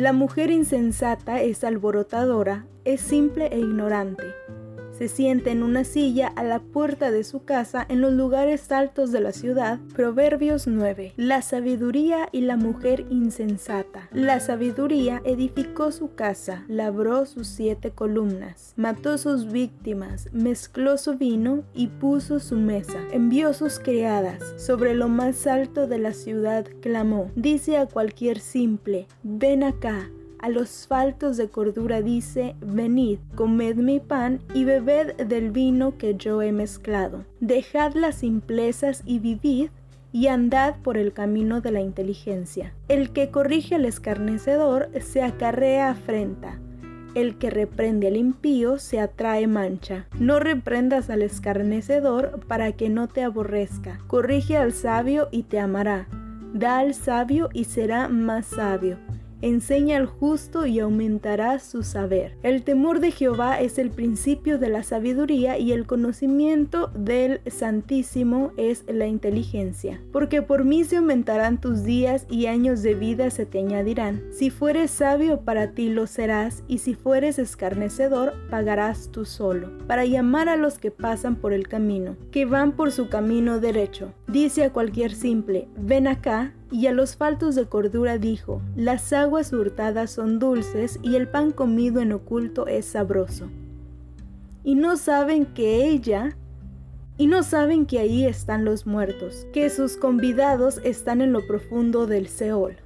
La mujer insensata es alborotadora, es simple e ignorante se sienta en una silla a la puerta de su casa en los lugares altos de la ciudad. Proverbios 9. La sabiduría y la mujer insensata. La sabiduría edificó su casa, labró sus siete columnas, mató sus víctimas, mezcló su vino y puso su mesa. Envió sus criadas. Sobre lo más alto de la ciudad clamó. Dice a cualquier simple, ven acá a los faltos de cordura dice, venid, comed mi pan y bebed del vino que yo he mezclado. Dejad las simplezas y vivid, y andad por el camino de la inteligencia. El que corrige al escarnecedor se acarrea afrenta. El que reprende al impío se atrae mancha. No reprendas al escarnecedor para que no te aborrezca. Corrige al sabio y te amará. Da al sabio y será más sabio enseña al justo y aumentará su saber. El temor de Jehová es el principio de la sabiduría y el conocimiento del Santísimo es la inteligencia. Porque por mí se aumentarán tus días y años de vida se te añadirán. Si fueres sabio para ti lo serás y si fueres escarnecedor pagarás tú solo. Para llamar a los que pasan por el camino, que van por su camino derecho. Dice a cualquier simple, ven acá y a los faltos de cordura dijo, las aguas hurtadas son dulces y el pan comido en oculto es sabroso. Y no saben que ella, y no saben que ahí están los muertos, que sus convidados están en lo profundo del Seol.